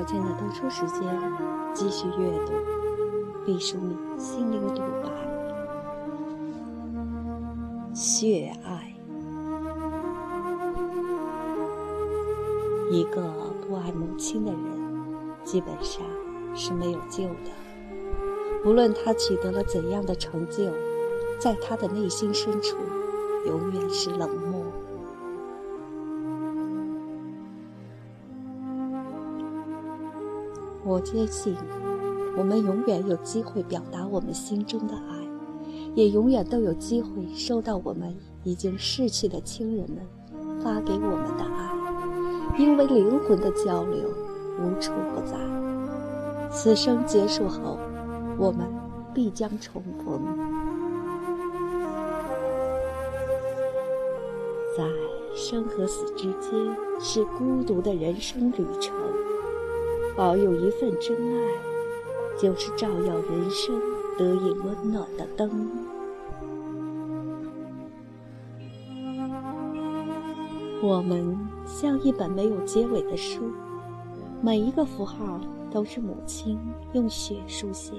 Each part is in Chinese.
条件的多出时间，继续阅读，毕淑敏心灵独白：血爱。一个不爱母亲的人，基本上是没有救的。无论他取得了怎样的成就，在他的内心深处，永远是冷漠。我坚信，我们永远有机会表达我们心中的爱，也永远都有机会收到我们已经逝去的亲人们发给我们的爱。因为灵魂的交流无处不在，此生结束后，我们必将重逢。在生和死之间，是孤独的人生旅程。保有一份真爱，就是照耀人生得以温暖的灯。我们像一本没有结尾的书，每一个符号都是母亲用血书写。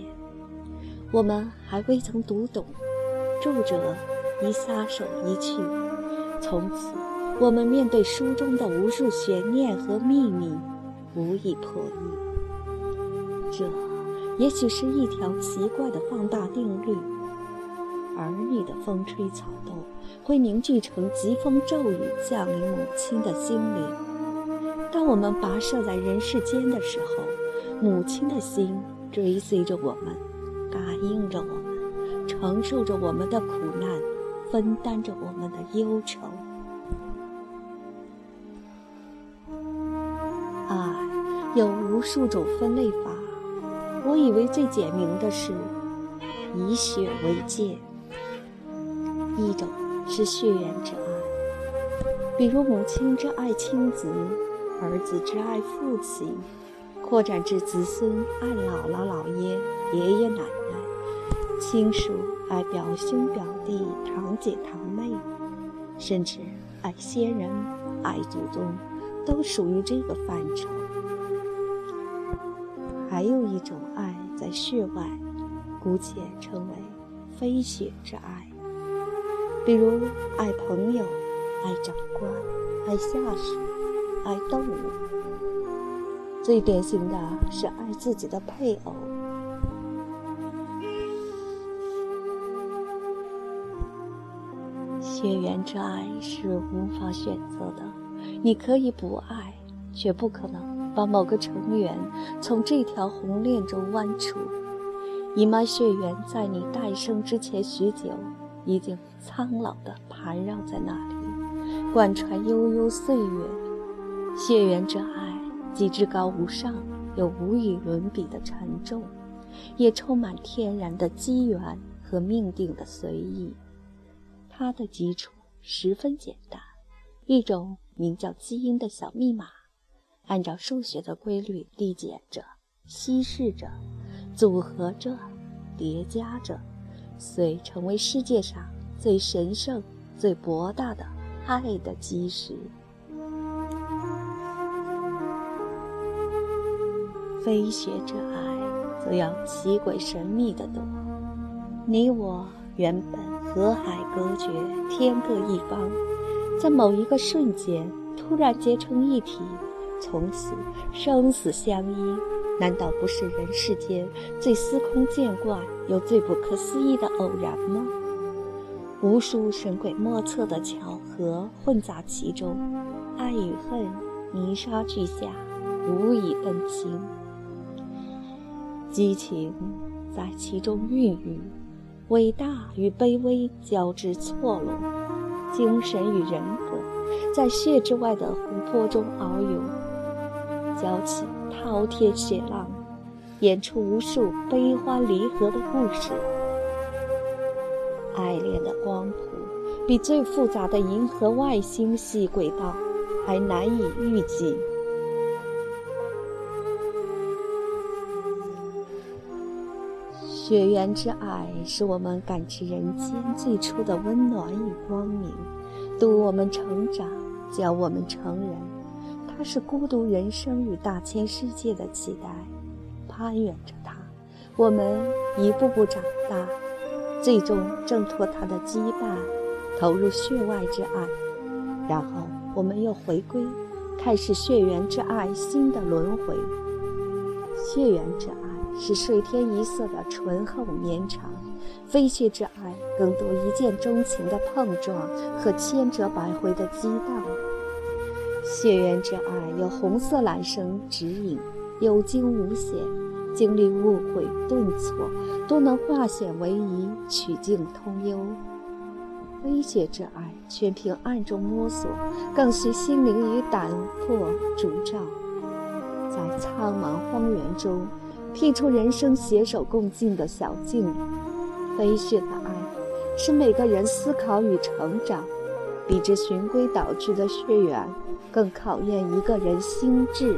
我们还未曾读懂，著者已撒手离去。从此，我们面对书中的无数悬念和秘密，无以破译。这也许是一条奇怪的放大定律。儿女的风吹草动，会凝聚成疾风骤雨，降临母亲的心灵。当我们跋涉在人世间的时候，母亲的心追随着我们，感应着我们，承受着我们的苦难，分担着我们的忧愁。有无数种分类法，我以为最简明的是以血为界。一种是血缘之爱，比如母亲之爱亲子，儿子之爱父亲，扩展至子孙爱姥姥姥爷、爷爷奶奶，亲属爱表兄表弟、堂姐堂妹，甚至爱先人、爱祖宗，都属于这个范畴。还有一种爱在血外，姑且称为非血之爱。比如爱朋友、爱长官、爱下属、爱动物，最典型的是爱自己的配偶。血缘之爱是无法选择的，你可以不爱，却不可能把某个成员从这条红链中剜出。姨妈血缘在你诞生之前许久。已经苍老的盘绕在那里，贯穿悠悠岁月。血缘之爱既至高无上，又无与伦比的沉重，也充满天然的机缘和命定的随意。它的基础十分简单，一种名叫基因的小密码，按照数学的规律递减着、稀释着、组合着、叠加着。遂成为世界上最神圣、最博大的爱的基石。非血之爱，则要奇诡神秘的多。你我原本河海隔绝，天各一方，在某一个瞬间突然结成一体，从此生死相依。难道不是人世间最司空见惯又最不可思议的偶然吗？无数神鬼莫测的巧合混杂其中，爱与恨泥沙俱下，无以分清。激情在其中孕育，伟大与卑微交织错落，精神与人格在血之外的湖泊中遨游，交起。滔天血浪，演出无数悲欢离合的故事。爱恋的光谱比最复杂的银河外星系轨道还难以预计。血缘之爱使我们感知人间最初的温暖与光明，度我们成长，教我们成人。它是孤独人生与大千世界的期待，攀援着它，我们一步步长大，最终挣脱它的羁绊，投入血外之爱，然后我们又回归，开始血缘之爱新的轮回。血缘之爱是水天一色的醇厚绵长，飞血之爱更多一见钟情的碰撞和千折百回的激荡。血缘之爱有红色缆绳指引，有惊无险，经历误会顿挫，都能化险为夷，曲径通幽。飞血之爱全凭暗中摸索，更需心灵与胆魄烛照。在苍茫荒原中，辟出人生携手共进的小径。飞雪的爱，是每个人思考与成长，比之循规蹈矩的血缘，更考验一个人心智。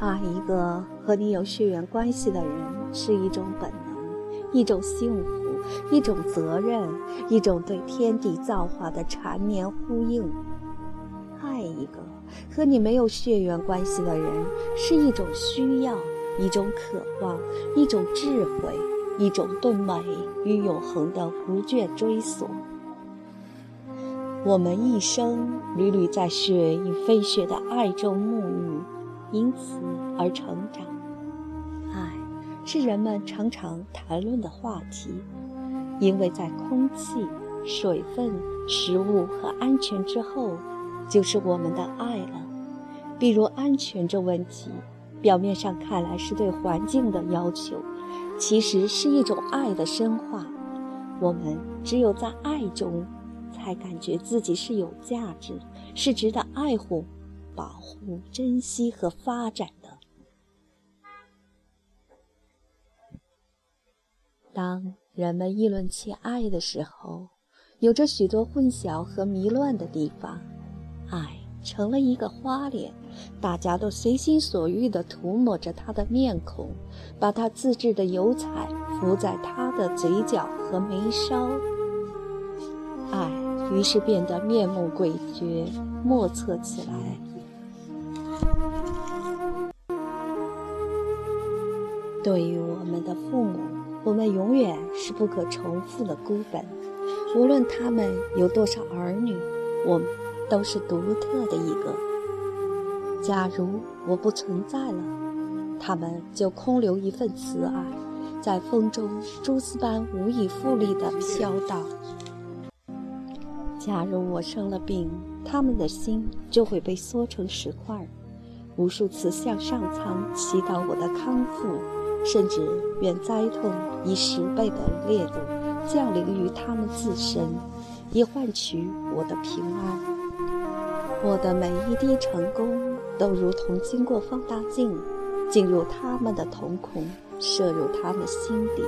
爱一个和你有血缘关系的人，是一种本能，一种幸福。一种责任，一种对天地造化的缠绵呼应。爱一个和你没有血缘关系的人，是一种需要，一种渴望，一种智慧，一种对美与永恒的不倦追索。我们一生屡屡在血与飞雪的爱中沐浴，因此而成长。爱是人们常常谈论的话题。因为在空气、水分、食物和安全之后，就是我们的爱了。比如安全这问题，表面上看来是对环境的要求，其实是一种爱的深化。我们只有在爱中，才感觉自己是有价值，是值得爱护、保护、珍惜和发展的。当。人们议论起爱的时候，有着许多混淆和迷乱的地方。爱成了一个花脸，大家都随心所欲地涂抹着他的面孔，把他自制的油彩敷在他的嘴角和眉梢。爱于是变得面目诡谲、莫测起来。对于我们的父母。我们永远是不可重复的孤本，无论他们有多少儿女，我们都是独特的一个。假如我不存在了，他们就空留一份慈爱，在风中蛛丝般无以复利地飘荡。假如我生了病，他们的心就会被缩成石块，无数次向上苍祈祷我的康复。甚至愿灾痛以十倍的烈度降临于他们自身，以换取我的平安。我的每一滴成功，都如同经过放大镜，进入他们的瞳孔，射入他们心底。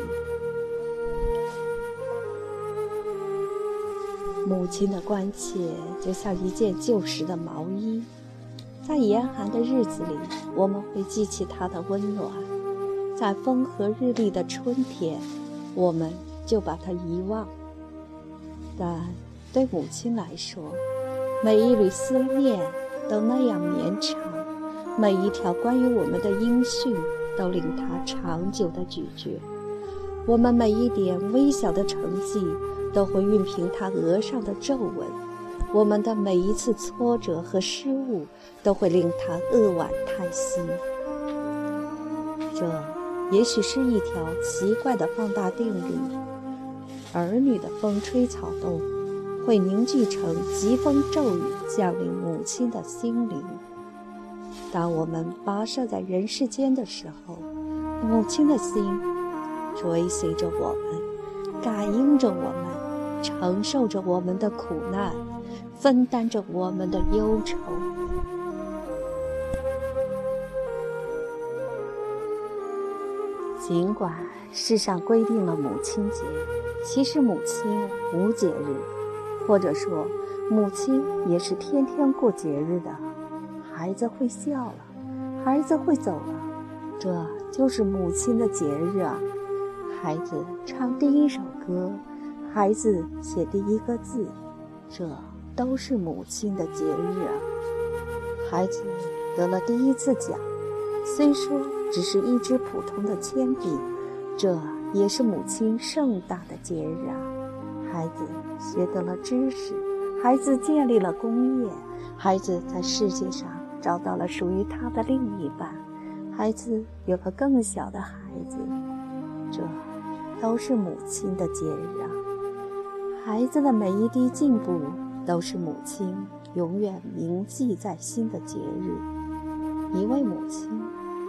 母亲的关切，就像一件旧时的毛衣，在严寒的日子里，我们会记起它的温暖。在风和日丽的春天，我们就把它遗忘。但对母亲来说，每一缕思念都那样绵长，每一条关于我们的音讯都令他长久的咀嚼。我们每一点微小的成绩都会熨平他额上的皱纹，我们的每一次挫折和失误都会令他扼腕叹息。这。也许是一条奇怪的放大定律：儿女的风吹草动，会凝聚成疾风骤雨，降临母亲的心灵。当我们跋涉在人世间的时候，母亲的心追随着我们，感应着我们，承受着我们的苦难，分担着我们的忧愁。尽管世上规定了母亲节，其实母亲无节日，或者说，母亲也是天天过节日的。孩子会笑了，孩子会走了，这就是母亲的节日啊。孩子唱第一首歌，孩子写第一个字，这都是母亲的节日啊。孩子得了第一次奖，虽说只是一支普通的铅笔，这也是母亲盛大的节日啊。孩子学得了知识，孩子建立了工业，孩子在世界上找到了属于他的另一半，孩子有个更小的孩子，这都是母亲的节日啊。孩子的每一滴进步，都是母亲永远铭记在心的节日。一位母亲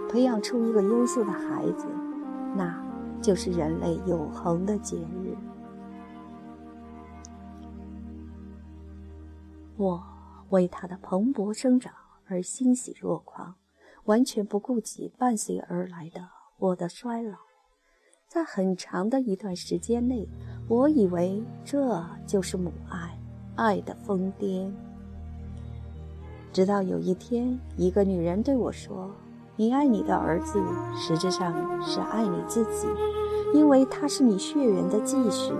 培养出一个优秀的孩子，那就是人类永恒的节日。我为他的蓬勃生长而欣喜若狂，完全不顾及伴随而来的我的衰老。在很长的一段时间内，我以为这就是母爱，爱的疯癫。直到有一天，一个女人对我说：“你爱你的儿子，实质上是爱你自己，因为他是你血缘的继续。”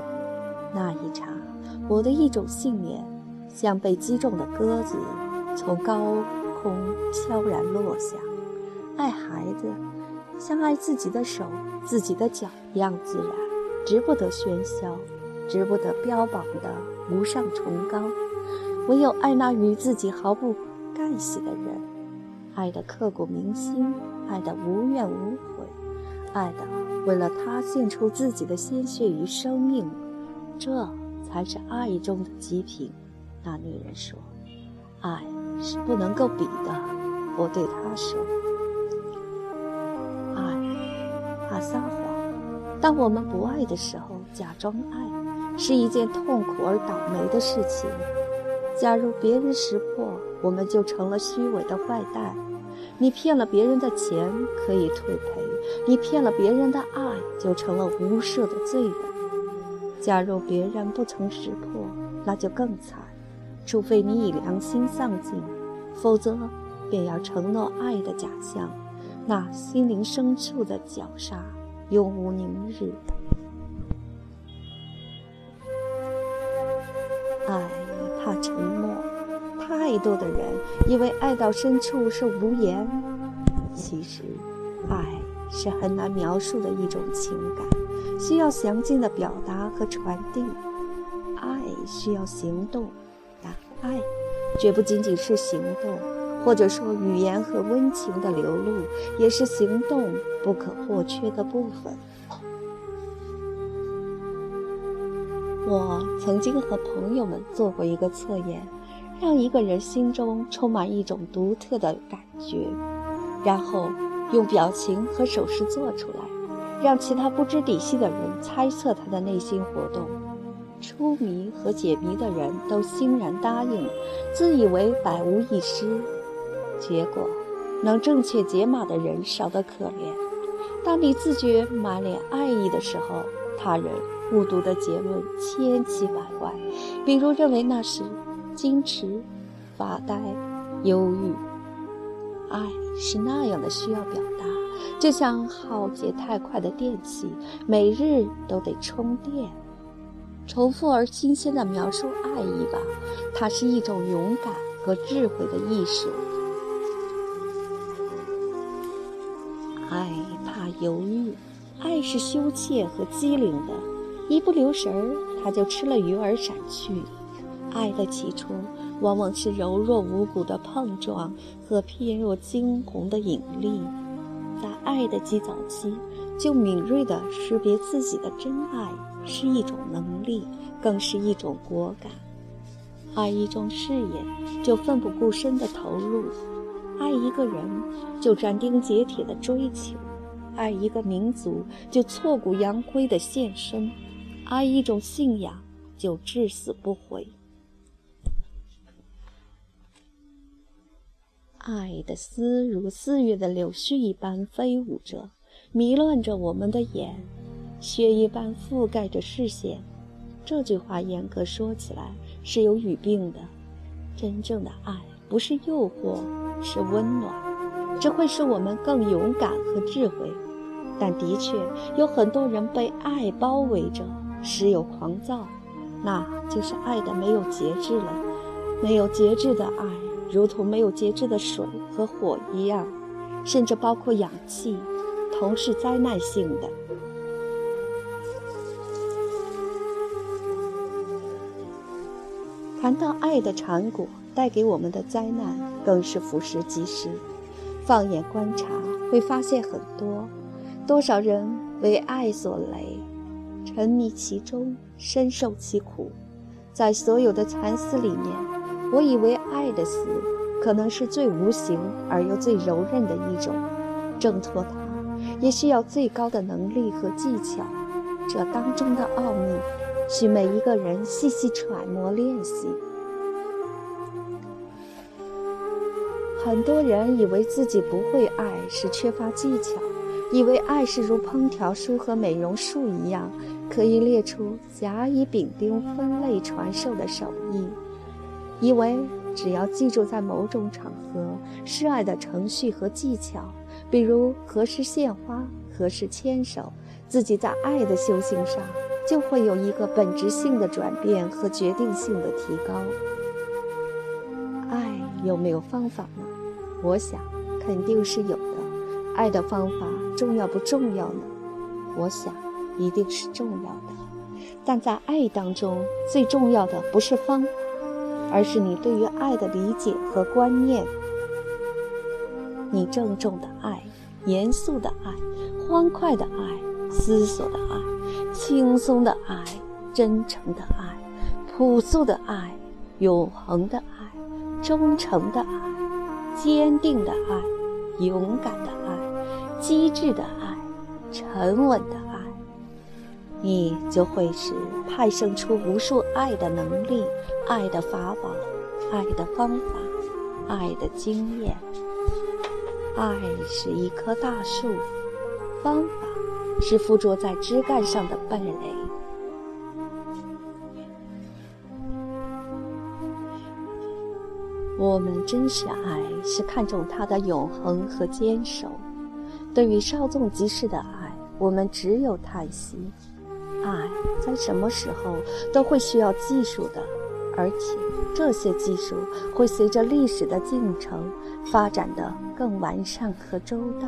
那一刹，我的一种信念。像被击中的鸽子，从高空悄然落下。爱孩子，像爱自己的手、自己的脚一样自然，值不得喧嚣，值不得标榜的无上崇高。唯有爱那与自己毫不干系的人，爱的刻骨铭心，爱的无怨无悔，爱的为了他献出自己的鲜血与生命，这才是爱中的极品。那女人说：“爱是不能够比的。”我对她说：“爱，怕撒谎。当我们不爱的时候，假装爱，是一件痛苦而倒霉的事情。假如别人识破，我们就成了虚伪的坏蛋。你骗了别人的钱，可以退赔；你骗了别人的爱，就成了无赦的罪人。假如别人不曾识破，那就更惨。”除非你以良心丧尽，否则便要承诺爱的假象，那心灵深处的绞杀，永无宁日。爱怕沉默，太多的人以为爱到深处是无言，其实，爱是很难描述的一种情感，需要详尽的表达和传递。爱需要行动。爱，绝不仅仅是行动，或者说语言和温情的流露，也是行动不可或缺的部分。我曾经和朋友们做过一个测验，让一个人心中充满一种独特的感觉，然后用表情和手势做出来，让其他不知底细的人猜测他的内心活动。出谜和解谜的人都欣然答应，自以为百无一失。结果，能正确解码的人少得可怜。当你自觉满脸爱意的时候，他人误读的结论千奇百怪。比如认为那是矜持、发呆、忧郁。爱是那样的需要表达，就像耗竭太快的电器，每日都得充电。重复而新鲜的描述爱意吧，它是一种勇敢和智慧的艺术。爱怕犹豫，爱是羞怯和机灵的，一不留神儿，它就吃了鱼儿闪去。爱的起初，往往是柔弱无骨的碰撞和翩若惊鸿的引力。在爱的极早期，就敏锐地识别自己的真爱。是一种能力，更是一种果敢。爱一种事业，就奋不顾身的投入；爱一个人，就斩钉截铁的追求；爱一个民族，就挫骨扬灰的献身；爱一种信仰，就至死不悔。爱的丝如四月的柳絮一般飞舞着，迷乱着我们的眼。雪一般覆盖着视线，这句话严格说起来是有语病的。真正的爱不是诱惑，是温暖，只会使我们更勇敢和智慧。但的确有很多人被爱包围着，时有狂躁，那就是爱的没有节制了。没有节制的爱，如同没有节制的水和火一样，甚至包括氧气，同是灾难性的。谈到爱的缠果带给我们的灾难，更是俯拾即是。放眼观察，会发现很多，多少人为爱所累，沉迷其中，深受其苦。在所有的蚕丝里面，我以为爱的丝可能是最无形而又最柔韧的一种，挣脱它也需要最高的能力和技巧。这当中的奥秘。需每一个人细细揣摩练习。很多人以为自己不会爱是缺乏技巧，以为爱是如烹调书和美容术一样，可以列出甲乙丙丁分类传授的手艺，以为只要记住在某种场合示爱的程序和技巧，比如何时献花、何时牵手，自己在爱的修行上。就会有一个本质性的转变和决定性的提高。爱有没有方法呢？我想肯定是有的。爱的方法重要不重要呢？我想一定是重要的。但在爱当中，最重要的不是方法，而是你对于爱的理解和观念。你郑重的爱、严肃的爱、欢快的爱、思索的爱。轻松的爱，真诚的爱，朴素的爱，永恒的爱，忠诚的爱，坚定的爱，勇敢的爱，机智的爱，沉稳的爱，你就会是派生出无数爱的能力、爱的法宝、爱的方法、爱的经验。爱是一棵大树，方法。是附着在枝干上的蓓蕾。我们真实爱是看重它的永恒和坚守。对于稍纵即逝的爱，我们只有叹息。爱在什么时候都会需要技术的，而且这些技术会随着历史的进程发展的更完善和周到。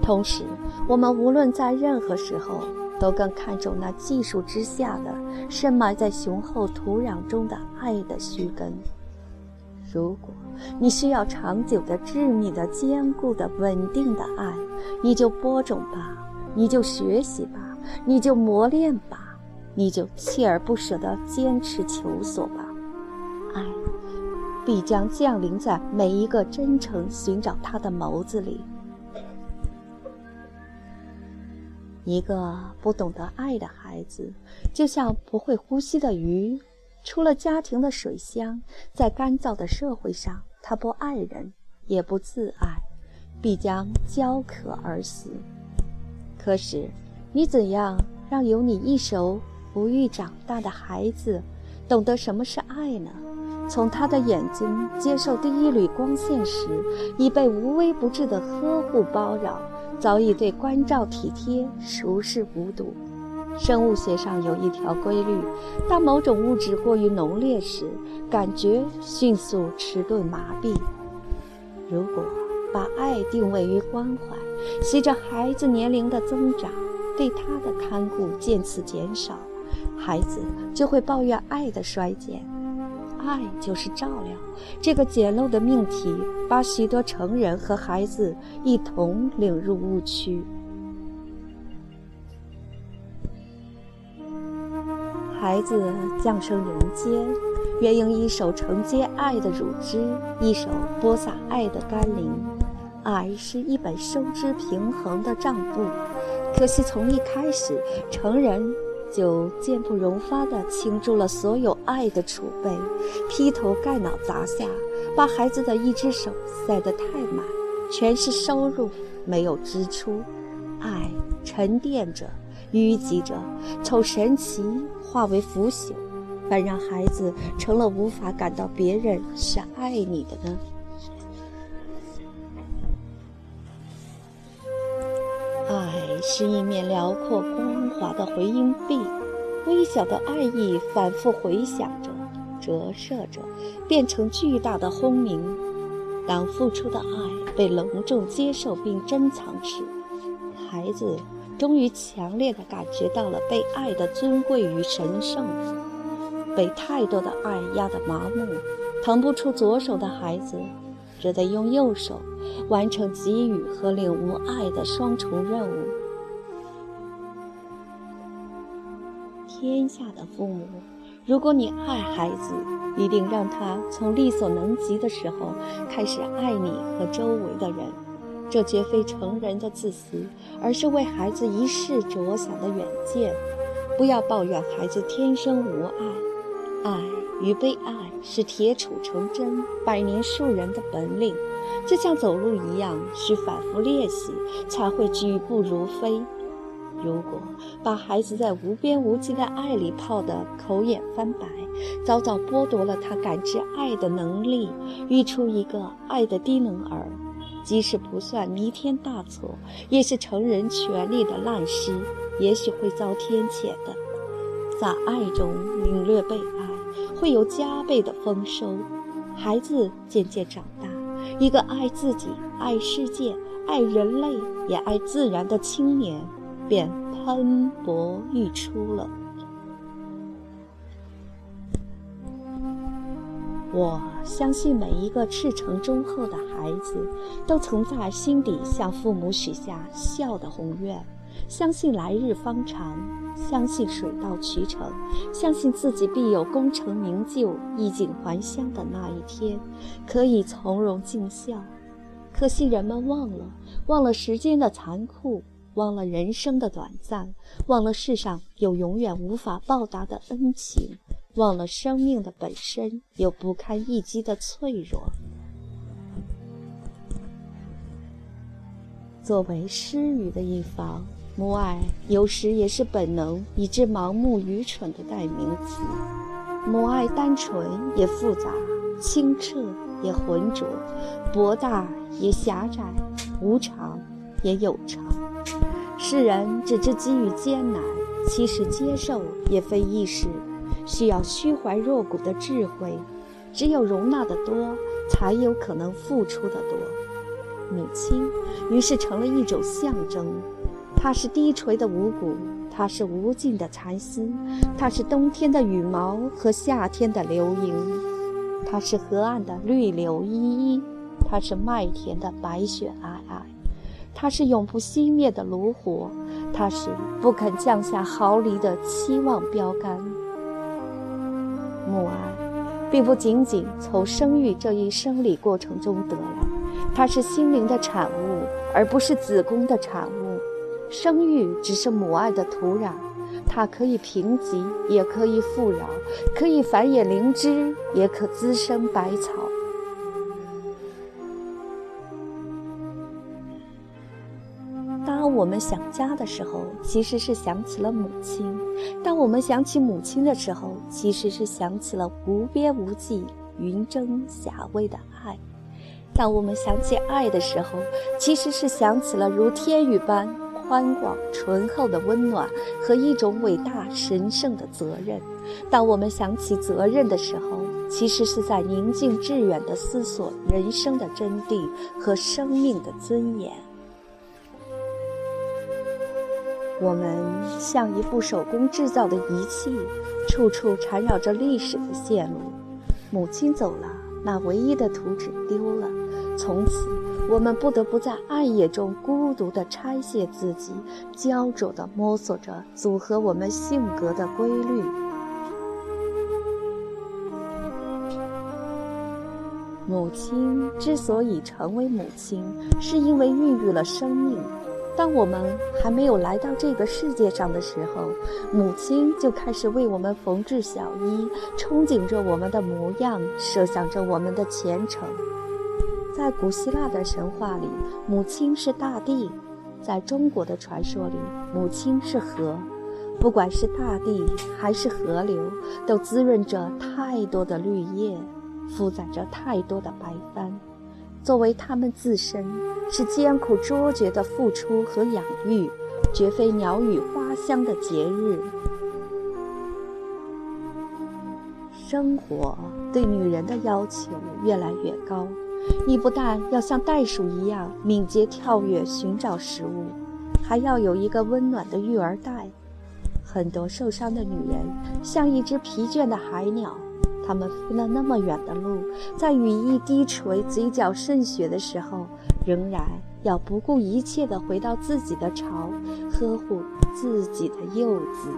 同时，我们无论在任何时候，都更看重那技术之下的深埋在雄厚土壤中的爱的须根。如果你需要长久的、致密的、坚固的、稳定的爱，你就播种吧，你就学习吧，你就磨练吧，你就锲而不舍地坚持求索吧。爱必将降临在每一个真诚寻找他的眸子里。一个不懂得爱的孩子，就像不会呼吸的鱼，出了家庭的水箱，在干燥的社会上，他不爱人，也不自爱，必将焦渴而死。可是，你怎样让有你一手哺育长大的孩子，懂得什么是爱呢？从他的眼睛接受第一缕光线时，已被无微不至的呵护包绕。早已对关照体贴熟视无睹。生物学上有一条规律：当某种物质过于浓烈时，感觉迅速迟钝麻痹。如果把爱定位于关怀，随着孩子年龄的增长，对他的看顾渐次减少，孩子就会抱怨爱的衰减。爱就是照料，这个简陋的命题，把许多成人和孩子一同领入误区。孩子降生人间，原应一手承接爱的乳汁，一手播撒爱的甘霖。爱是一本收支平衡的账簿，可惜从一开始，成人。就坚不容发地倾注了所有爱的储备，劈头盖脑砸下，把孩子的一只手塞得太满，全是收入，没有支出。爱沉淀着，淤积着，从神奇化为腐朽，反让孩子成了无法感到别人是爱你的呢？是一面辽阔光滑的回音壁，微小的爱意反复回响着、折射着，变成巨大的轰鸣。当付出的爱被隆重接受并珍藏时，孩子终于强烈地感觉到了被爱的尊贵与神圣。被太多的爱压得麻木、腾不出左手的孩子，只得用右手完成给予和领悟爱的双重任务。天下的父母，如果你爱孩子，一定让他从力所能及的时候开始爱你和周围的人。这绝非成人的自私，而是为孩子一世着想的远见。不要抱怨孩子天生无爱，爱与被爱是铁杵成针、百年树人的本领，就像走路一样，需反复练习才会举步如飞。如果把孩子在无边无际的爱里泡得口眼翻白，早早剥夺了他感知爱的能力，育出一个爱的低能儿，即使不算弥天大错，也是成人权利的滥施，也许会遭天谴的。在爱中领略被爱，会有加倍的丰收。孩子渐渐长大，一个爱自己、爱世界、爱人类也爱自然的青年。便喷薄欲出了。我相信每一个赤诚忠厚的孩子，都曾在心底向父母许下孝的宏愿，相信来日方长，相信水到渠成，相信自己必有功成名就、衣锦还乡的那一天，可以从容尽孝。可惜人们忘了，忘了时间的残酷。忘了人生的短暂，忘了世上有永远无法报答的恩情，忘了生命的本身有不堪一击的脆弱。作为失语的一方，母爱有时也是本能以致盲目愚蠢的代名词。母爱单纯也复杂，清澈也浑浊，博大也狭窄，无常也有常。世人只知给予艰难，其实接受也非易事，需要虚怀若谷的智慧。只有容纳的多，才有可能付出的多。母亲于是成了一种象征，它是低垂的五谷，它是无尽的蚕丝，它是冬天的羽毛和夏天的流萤，它是河岸的绿柳依依，它是麦田的白雪皑皑。它是永不熄灭的炉火，它是不肯降下毫厘的期望标杆。母爱，并不仅仅从生育这一生理过程中得来，它是心灵的产物，而不是子宫的产物。生育只是母爱的土壤，它可以贫瘠，也可以富饶；可以繁衍灵芝，也可滋生百草。我们想家的时候，其实是想起了母亲；当我们想起母亲的时候，其实是想起了无边无际、云蒸霞蔚的爱；当我们想起爱的时候，其实是想起了如天宇般宽广醇厚的温暖和一种伟大神圣的责任；当我们想起责任的时候，其实是在宁静致远地思索人生的真谛和生命的尊严。我们像一部手工制造的仪器，处处缠绕着历史的线路。母亲走了，那唯一的图纸丢了。从此，我们不得不在暗夜中孤独地拆卸自己，焦灼地摸索着组合我们性格的规律。母亲之所以成为母亲，是因为孕育了生命。当我们还没有来到这个世界上的时候，母亲就开始为我们缝制小衣，憧憬着我们的模样，设想着我们的前程。在古希腊的神话里，母亲是大地；在中国的传说里，母亲是河。不管是大地还是河流，都滋润着太多的绿叶，负载着太多的白帆。作为他们自身，是艰苦卓绝的付出和养育，绝非鸟语花香的节日。生活对女人的要求越来越高，你不但要像袋鼠一样敏捷跳跃寻找食物，还要有一个温暖的育儿袋。很多受伤的女人像一只疲倦的海鸟，他们飞了那么远的路，在羽翼低垂、嘴角渗血的时候，仍然要不顾一切地回到自己的巢，呵护自己的幼子。